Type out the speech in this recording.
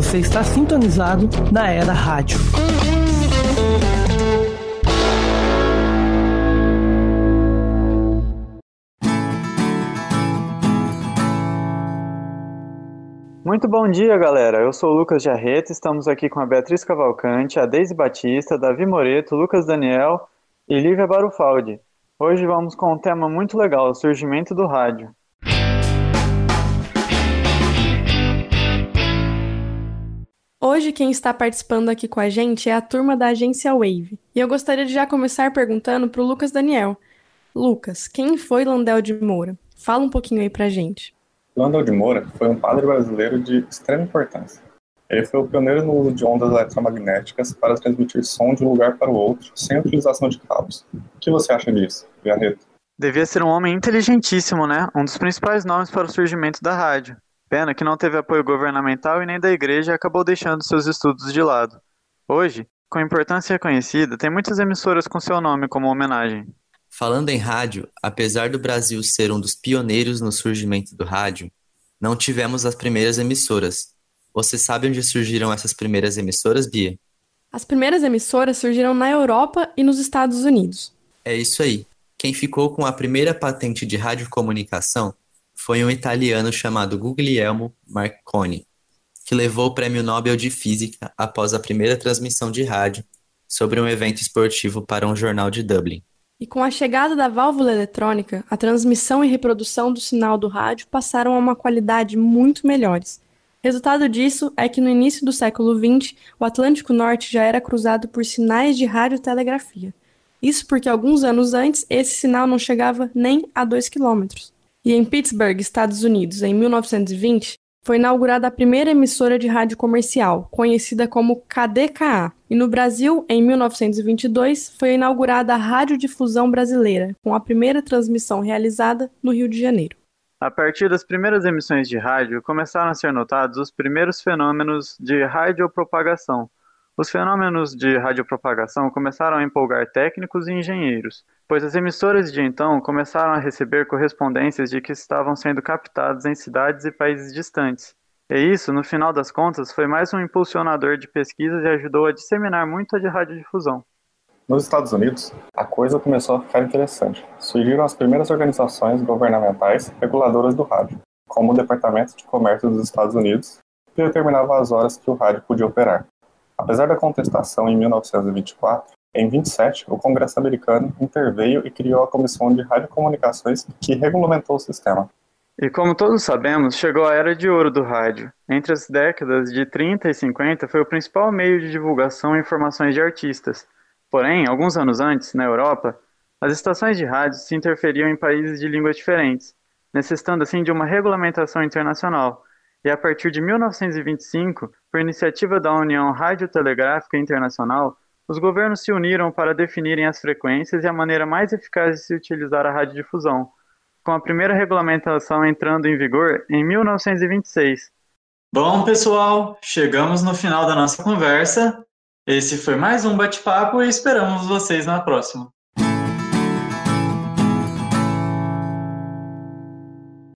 Você está sintonizado na Era Rádio. Muito bom dia, galera. Eu sou o Lucas Jarreta, estamos aqui com a Beatriz Cavalcante, a Deise Batista, Davi Moreto, Lucas Daniel e Lívia Barufaldi. Hoje vamos com um tema muito legal, o surgimento do rádio. Hoje quem está participando aqui com a gente é a turma da agência Wave. E eu gostaria de já começar perguntando para o Lucas Daniel. Lucas, quem foi Landel de Moura? Fala um pouquinho aí pra gente. Landel de Moura foi um padre brasileiro de extrema importância. Ele foi o pioneiro no uso de ondas eletromagnéticas para transmitir som de um lugar para o outro, sem utilização de cabos. O que você acha disso, Viarreto? Devia ser um homem inteligentíssimo, né? Um dos principais nomes para o surgimento da rádio. Pena que não teve apoio governamental e nem da igreja e acabou deixando seus estudos de lado. Hoje, com importância reconhecida, tem muitas emissoras com seu nome como homenagem. Falando em rádio, apesar do Brasil ser um dos pioneiros no surgimento do rádio, não tivemos as primeiras emissoras. Você sabe onde surgiram essas primeiras emissoras, Bia? As primeiras emissoras surgiram na Europa e nos Estados Unidos. É isso aí. Quem ficou com a primeira patente de radiocomunicação foi um italiano chamado Guglielmo Marconi, que levou o Prêmio Nobel de Física após a primeira transmissão de rádio sobre um evento esportivo para um jornal de Dublin. E com a chegada da válvula eletrônica, a transmissão e reprodução do sinal do rádio passaram a uma qualidade muito melhores. Resultado disso é que no início do século XX, o Atlântico Norte já era cruzado por sinais de radiotelegrafia. Isso porque alguns anos antes esse sinal não chegava nem a 2 quilômetros. E em Pittsburgh, Estados Unidos, em 1920, foi inaugurada a primeira emissora de rádio comercial, conhecida como KDKA. E no Brasil, em 1922, foi inaugurada a Radiodifusão Brasileira, com a primeira transmissão realizada no Rio de Janeiro. A partir das primeiras emissões de rádio, começaram a ser notados os primeiros fenômenos de radiopropagação. Os fenômenos de radiopropagação começaram a empolgar técnicos e engenheiros, pois as emissoras de então começaram a receber correspondências de que estavam sendo captados em cidades e países distantes. E isso, no final das contas, foi mais um impulsionador de pesquisas e ajudou a disseminar muito a de radiodifusão. Nos Estados Unidos, a coisa começou a ficar interessante. Surgiram as primeiras organizações governamentais reguladoras do rádio, como o Departamento de Comércio dos Estados Unidos, que determinava as horas que o rádio podia operar. Apesar da contestação em 1924, em 27, o Congresso americano interveio e criou a Comissão de Radiocomunicações que regulamentou o sistema. E como todos sabemos, chegou a era de ouro do rádio. Entre as décadas de 30 e 50 foi o principal meio de divulgação e informações de artistas. Porém, alguns anos antes, na Europa, as estações de rádio se interferiam em países de línguas diferentes, necessitando assim de uma regulamentação internacional. E a partir de 1925, por iniciativa da União Radiotelegráfica Internacional, os governos se uniram para definirem as frequências e a maneira mais eficaz de se utilizar a radiodifusão, com a primeira regulamentação entrando em vigor em 1926. Bom, pessoal, chegamos no final da nossa conversa. Esse foi mais um bate-papo e esperamos vocês na próxima.